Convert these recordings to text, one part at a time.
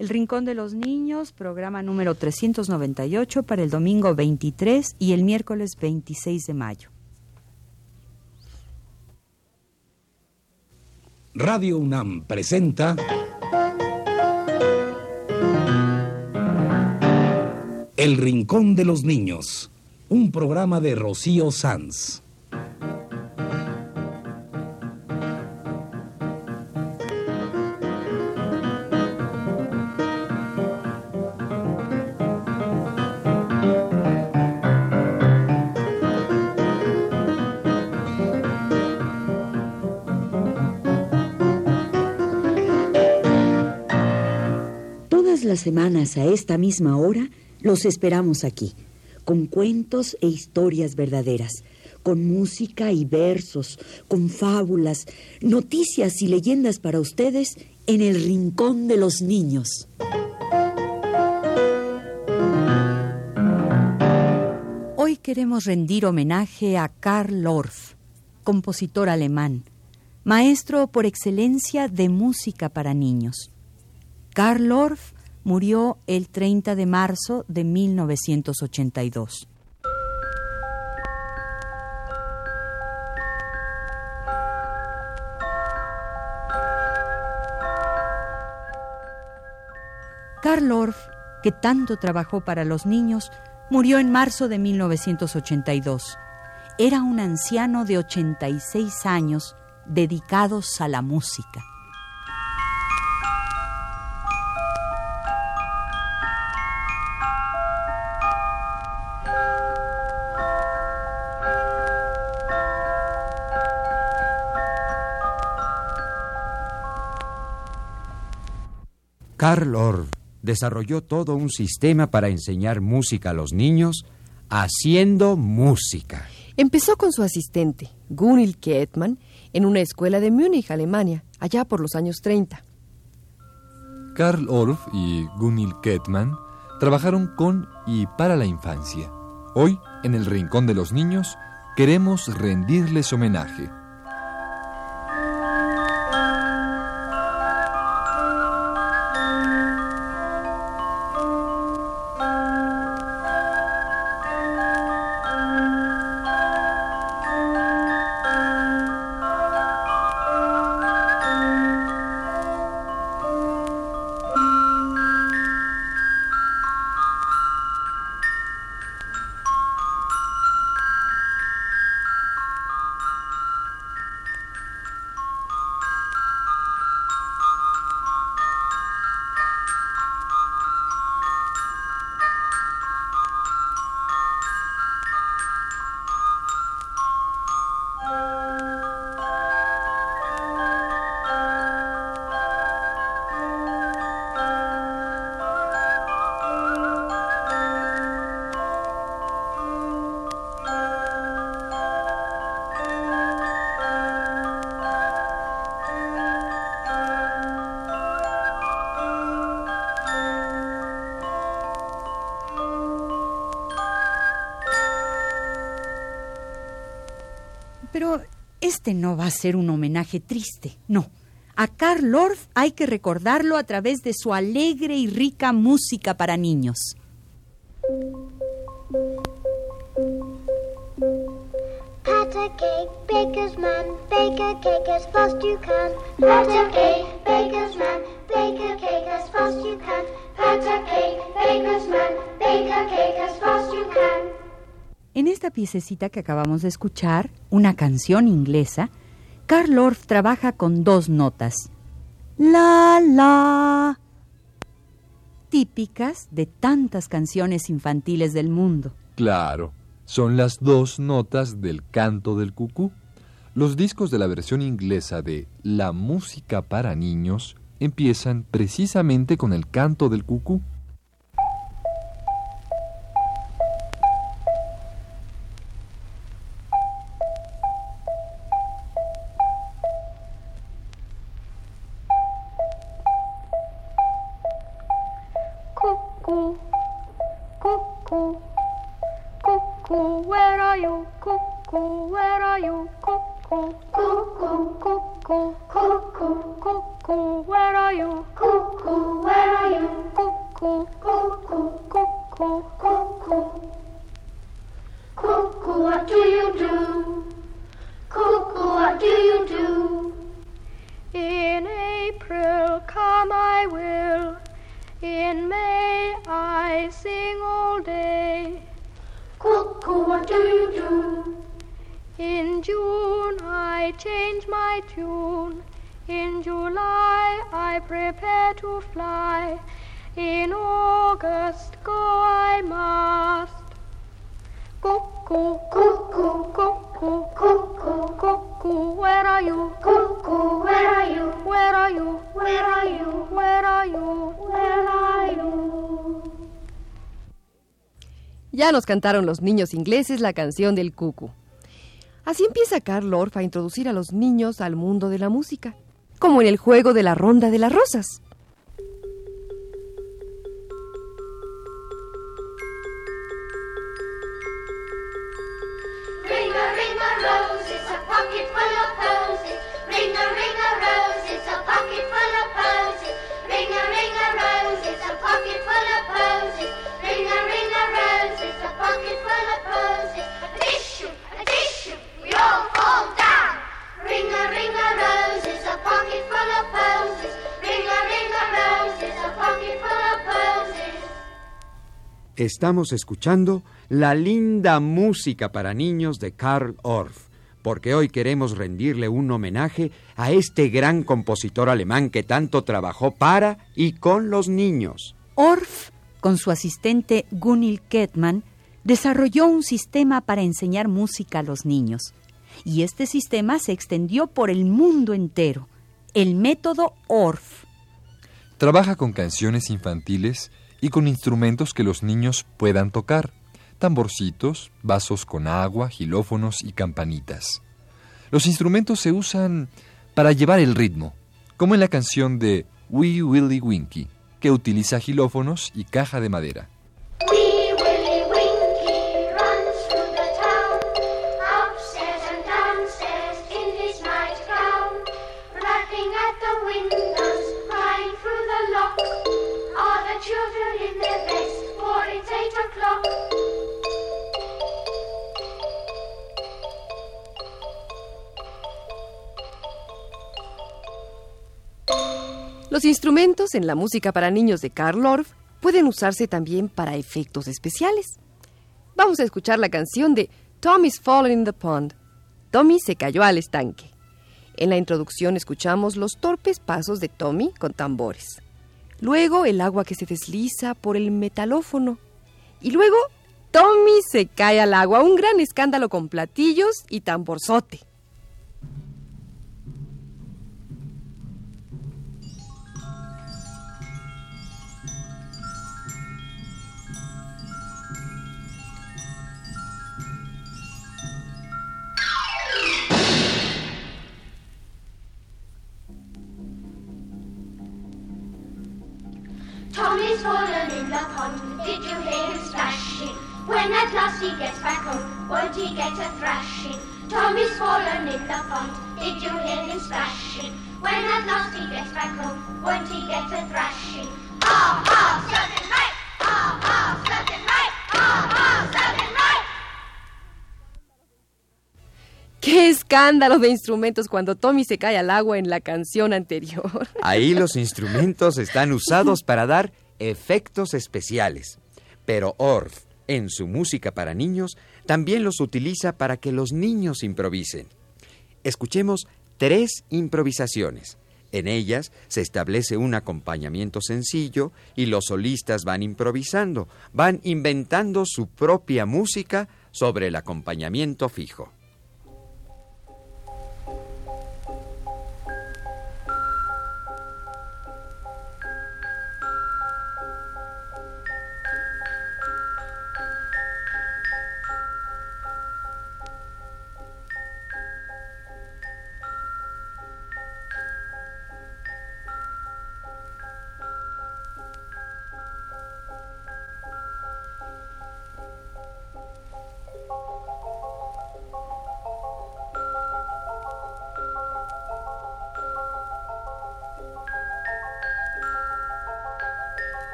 El Rincón de los Niños, programa número 398 para el domingo 23 y el miércoles 26 de mayo. Radio UNAM presenta El Rincón de los Niños, un programa de Rocío Sanz. Semanas a esta misma hora los esperamos aquí, con cuentos e historias verdaderas, con música y versos, con fábulas, noticias y leyendas para ustedes en el Rincón de los Niños. Hoy queremos rendir homenaje a Karl Orff, compositor alemán, maestro por excelencia de música para niños. Karl Orff murió el 30 de marzo de 1982. Karl Orff, que tanto trabajó para los niños, murió en marzo de 1982. Era un anciano de 86 años dedicados a la música. Karl Orff desarrolló todo un sistema para enseñar música a los niños haciendo música. Empezó con su asistente, Gunil Ketman, en una escuela de Múnich, Alemania, allá por los años 30. Karl Orff y Gunil Ketman trabajaron con y para la infancia. Hoy, en el Rincón de los Niños, queremos rendirles homenaje. Pero este no va a ser un homenaje triste, no. A Karl Orff hay que recordarlo a través de su alegre y rica música para niños. Piececita que acabamos de escuchar, una canción inglesa, Karl Orff trabaja con dos notas. La, la. Típicas de tantas canciones infantiles del mundo. Claro, son las dos notas del canto del cucú. Los discos de la versión inglesa de La música para niños empiezan precisamente con el canto del cucú. In May I sing all day. Cuckoo, what do you do? In June I change my tune. In July I prepare to fly. In August go I must. Cuckoo, cuckoo, cuckoo, cuckoo, cuckoo, where are you? Cuckoo, Ya nos cantaron los niños ingleses la canción del cucu. Así empieza Carl Orff a introducir a los niños al mundo de la música, como en el juego de la ronda de las rosas. A Estamos escuchando la linda música para niños de Karl Orff, porque hoy queremos rendirle un homenaje a este gran compositor alemán que tanto trabajó para y con los niños. Orff, con su asistente Gunil Kettmann, desarrolló un sistema para enseñar música a los niños. Y este sistema se extendió por el mundo entero, el método Orff. Trabaja con canciones infantiles y con instrumentos que los niños puedan tocar, tamborcitos, vasos con agua, gilófonos y campanitas. Los instrumentos se usan para llevar el ritmo, como en la canción de Wee Willie Winky, que utiliza gilófonos y caja de madera. Instrumentos en la música para niños de Karl Orff pueden usarse también para efectos especiales. Vamos a escuchar la canción de Tommy's Fallen in the Pond. Tommy se cayó al estanque. En la introducción escuchamos los torpes pasos de Tommy con tambores. Luego el agua que se desliza por el metalófono. Y luego Tommy se cae al agua. Un gran escándalo con platillos y tamborzote. Tommy's fallen in the pond. Did you hear him splashing? When at last he gets back home, won't he get a thrashing? Tommy's fallen in the pond. Did you hear him splashing? When at last he gets back home, won't he get a thrashing? Ah, ah, serving right! Ah, ah, serving right! Ah, ah, serving right! ¡Qué escándalo de instrumentos cuando Tommy se cae al agua en la canción anterior! Ahí los instrumentos están usados para dar efectos especiales. Pero Orff, en su música para niños, también los utiliza para que los niños improvisen. Escuchemos tres improvisaciones. En ellas se establece un acompañamiento sencillo y los solistas van improvisando, van inventando su propia música sobre el acompañamiento fijo.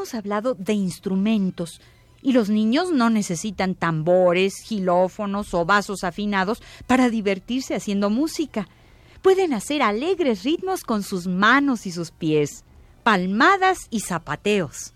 Hemos hablado de instrumentos y los niños no necesitan tambores, gilófonos o vasos afinados para divertirse haciendo música. Pueden hacer alegres ritmos con sus manos y sus pies, palmadas y zapateos.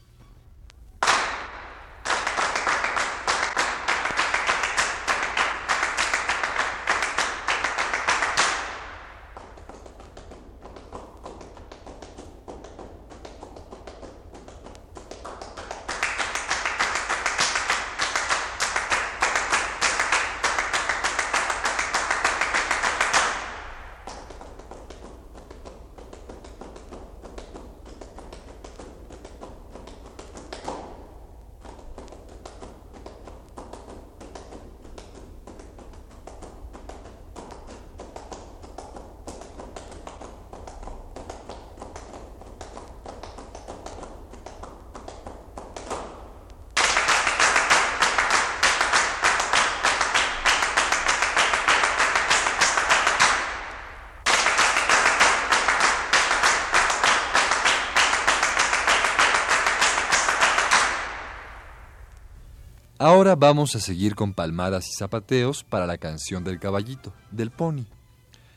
Ahora vamos a seguir con palmadas y zapateos para la canción del caballito, del pony.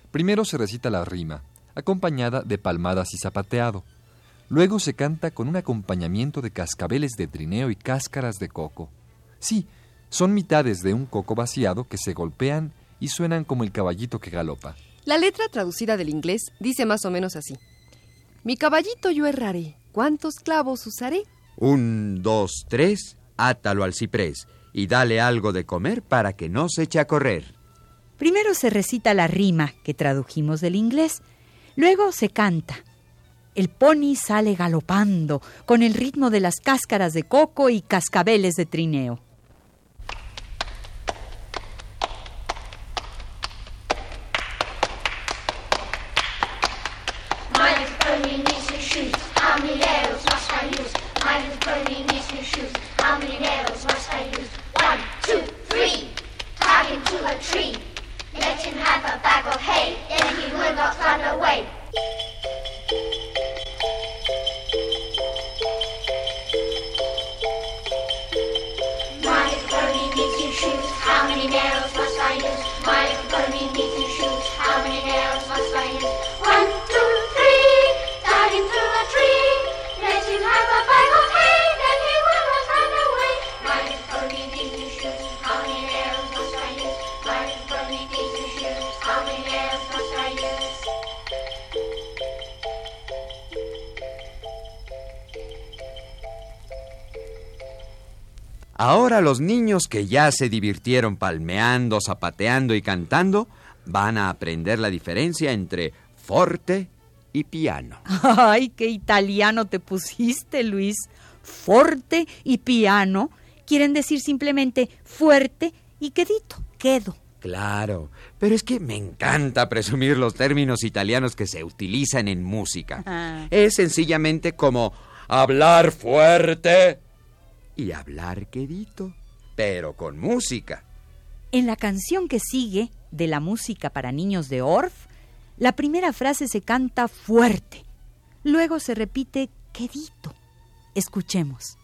Primero se recita la rima, acompañada de palmadas y zapateado. Luego se canta con un acompañamiento de cascabeles de trineo y cáscaras de coco. Sí, son mitades de un coco vaciado que se golpean y suenan como el caballito que galopa. La letra traducida del inglés dice más o menos así. Mi caballito yo erraré, ¿cuántos clavos usaré? Un, dos, tres, átalo al ciprés y dale algo de comer para que no se eche a correr. Primero se recita la rima que tradujimos del inglés, luego se canta. El pony sale galopando con el ritmo de las cáscaras de coco y cascabeles de trineo. Ahora los niños que ya se divirtieron palmeando, zapateando y cantando van a aprender la diferencia entre forte y piano. ¡Ay, qué italiano te pusiste, Luis! Forte y piano quieren decir simplemente fuerte y quedito, quedo. Claro, pero es que me encanta presumir los términos italianos que se utilizan en música. Ah. Es sencillamente como hablar fuerte y hablar quedito, pero con música. En la canción que sigue de la música para niños de Orff, la primera frase se canta fuerte, luego se repite quedito. Escuchemos.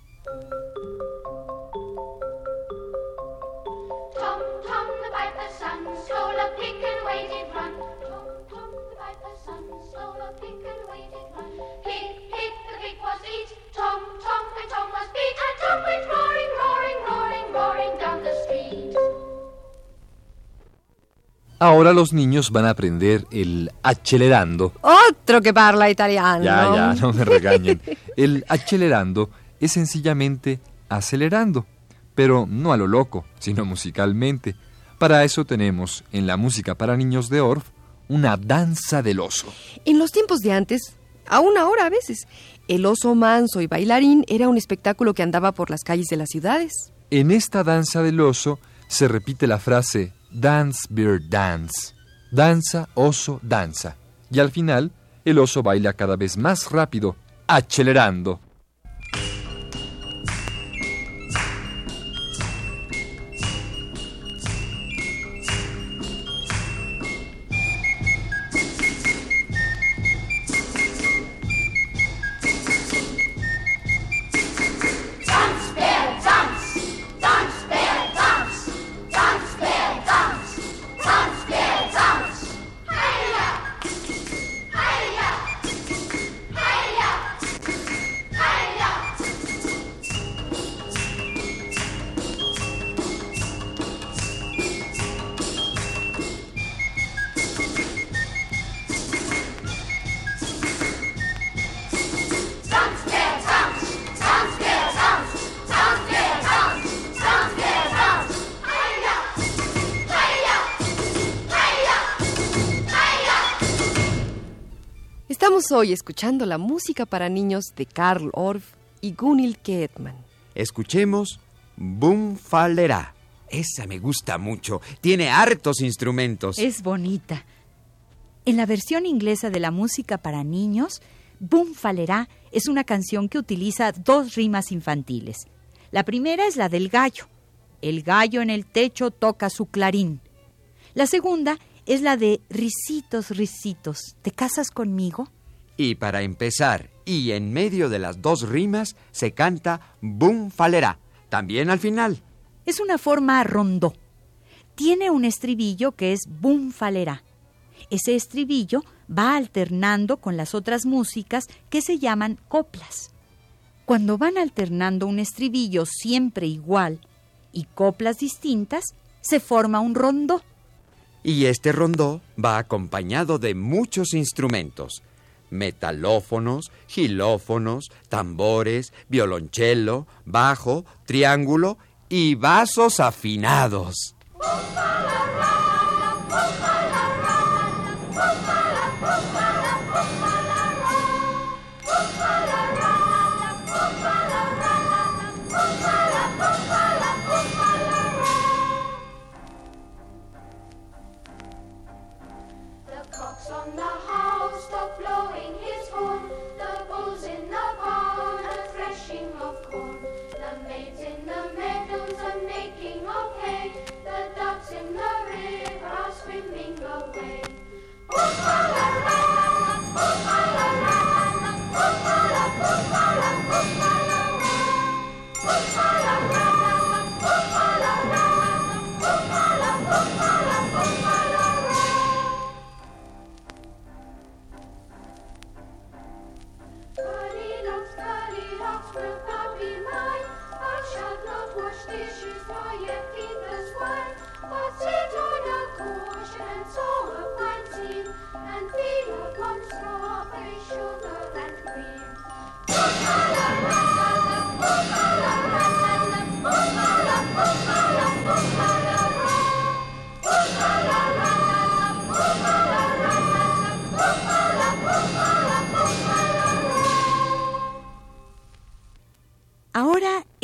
Ahora los niños van a aprender el accelerando. Otro que parla italiano. Ya, ya, no me regañen. El accelerando es sencillamente acelerando, pero no a lo loco, sino musicalmente. Para eso tenemos en la música para niños de Orff una danza del oso. En los tiempos de antes, aún ahora a veces, el oso manso y bailarín era un espectáculo que andaba por las calles de las ciudades. En esta danza del oso se repite la frase Dance, Bear, Dance. Danza, oso, danza. Y al final, el oso baila cada vez más rápido, acelerando. Estamos hoy escuchando la música para niños de Karl Orff y Gunil Ketman. Escuchemos Boom. Esa me gusta mucho. Tiene hartos instrumentos. Es bonita. En la versión inglesa de la música para niños, Boom Falerá es una canción que utiliza dos rimas infantiles. La primera es la del gallo. El gallo en el techo toca su clarín. La segunda es la de Risitos, risitos, ¿te casas conmigo? Y para empezar, y en medio de las dos rimas, se canta Boom Fallerá. También al final. Es una forma rondó. Tiene un estribillo que es Boom Falerá. Ese estribillo va alternando con las otras músicas que se llaman coplas. Cuando van alternando un estribillo siempre igual y coplas distintas, se forma un rondó. Y este rondó va acompañado de muchos instrumentos. Metalófonos, gilófonos, tambores, violonchelo, bajo, triángulo y vasos afinados.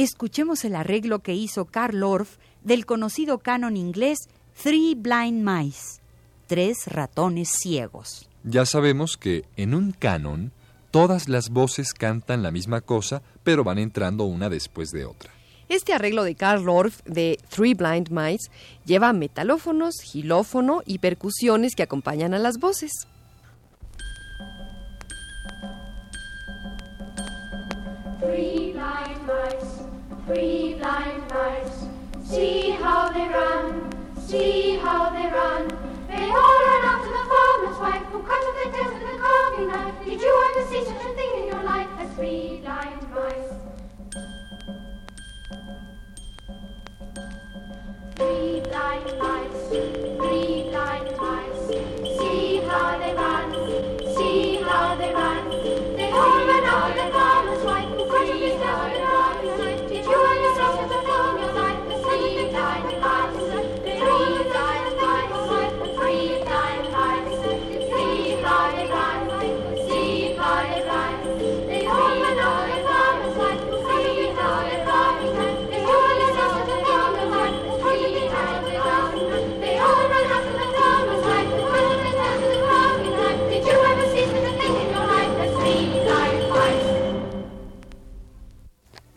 Escuchemos el arreglo que hizo Karl Orff del conocido canon inglés Three Blind Mice, tres ratones ciegos. Ya sabemos que en un canon todas las voces cantan la misma cosa, pero van entrando una después de otra. Este arreglo de Karl Orff de Three Blind Mice lleva metalófonos, gilófono y percusiones que acompañan a las voces. Three blind mice, three blind mice. See how they run, see how they run. They all run after the farmer's wife who cut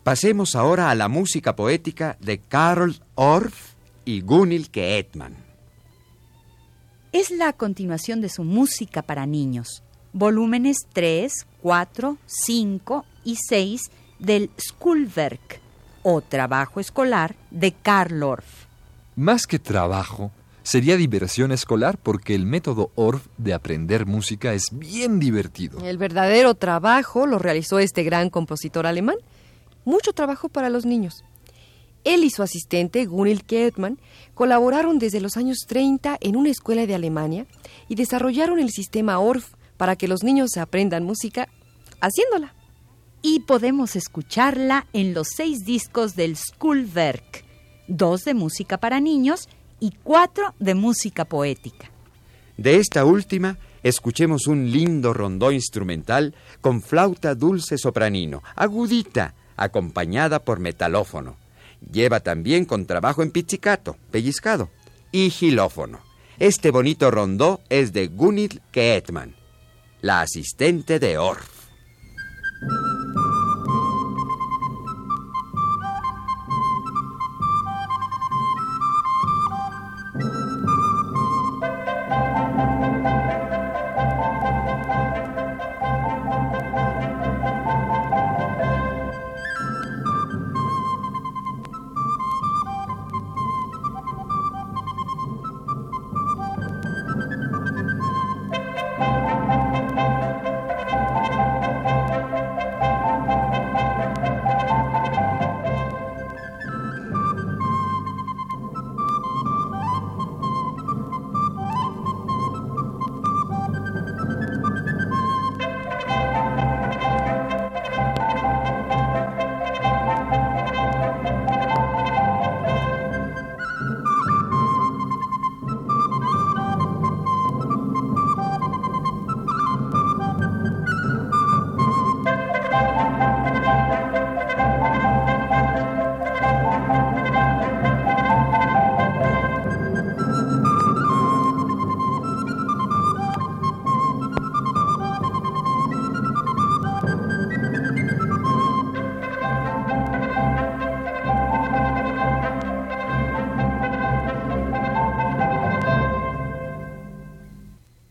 Pasemos ahora a la música poética de Karl Orff y Gunil Ketman. Es la continuación de su música para niños, volúmenes 3, 4, 5 y 6 del Skulverk, o trabajo escolar de Karl Orff. Más que trabajo, sería diversión escolar porque el método Orff de aprender música es bien divertido. El verdadero trabajo lo realizó este gran compositor alemán. Mucho trabajo para los niños. Él y su asistente, Gunil Ketman, colaboraron desde los años 30 en una escuela de Alemania y desarrollaron el sistema Orff para que los niños aprendan música haciéndola. Y podemos escucharla en los seis discos del Skulverk, dos de música para niños y cuatro de música poética. De esta última, escuchemos un lindo rondó instrumental con flauta dulce sopranino, agudita, acompañada por metalófono. Lleva también contrabajo en pizzicato, pellizcado, y gilófono. Este bonito rondó es de Gunhild Keetman, la asistente de Orff.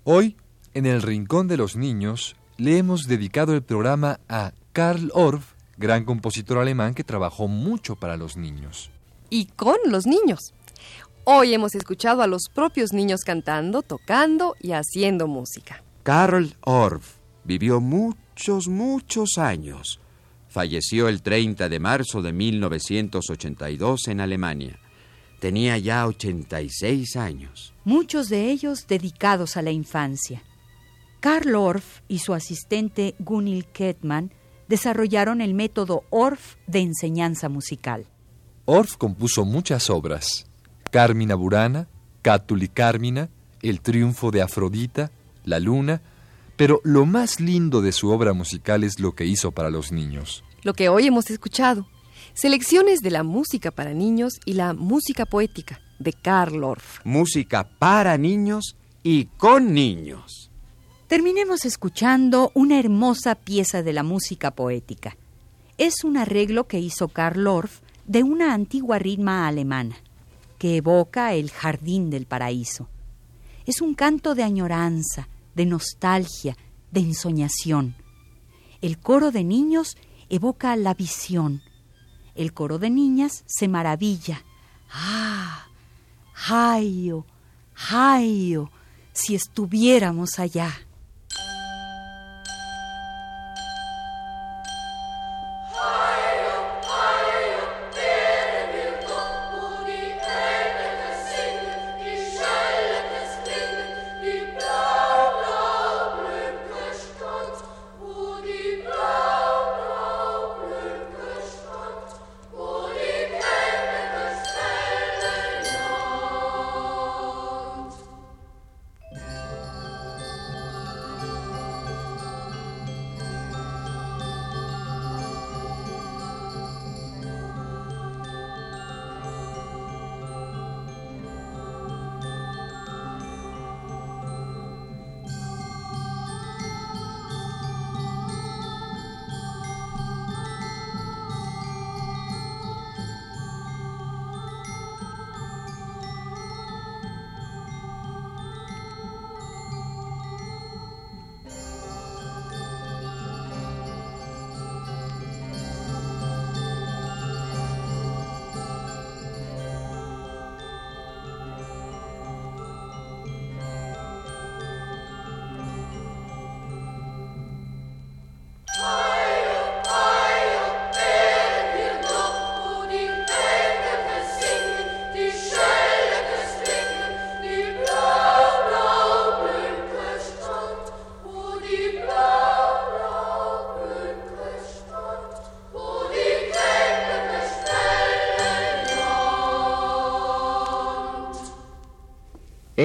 Hoy, en el Rincón de los Niños, le hemos dedicado el programa a Karl Orff, gran compositor alemán que trabajó mucho para los niños. Y con los niños. Hoy hemos escuchado a los propios niños cantando, tocando y haciendo música. Karl Orff vivió muchos, muchos años. Falleció el 30 de marzo de 1982 en Alemania. Tenía ya 86 años. muchos de ellos dedicados a la infancia. Karl Orff y su asistente Gunhild Kettmann desarrollaron el método Orff de enseñanza musical. Orff compuso muchas obras: Carmina Burana, Cátuli Carmina, El triunfo de Afrodita, La luna, pero lo más lindo de su obra musical es lo que hizo para los niños. Lo que hoy hemos escuchado. Selecciones de la música para niños y la música poética de Karl Orff. Música para niños y con niños. Terminemos escuchando una hermosa pieza de la música poética. Es un arreglo que hizo Karl Orff de una antigua ritma alemana, que evoca el jardín del paraíso. Es un canto de añoranza, de nostalgia, de ensoñación. El coro de niños evoca la visión. El coro de niñas se maravilla. ¡Ah! ¡Jayo! ¡Jayo! Si estuviéramos allá.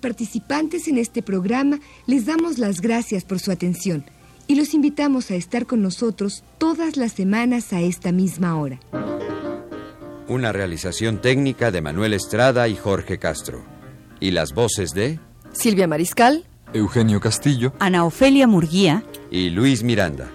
Participantes en este programa les damos las gracias por su atención y los invitamos a estar con nosotros todas las semanas a esta misma hora. Una realización técnica de Manuel Estrada y Jorge Castro. Y las voces de Silvia Mariscal, Eugenio Castillo, Ana Ofelia Murguía, y Luis Miranda.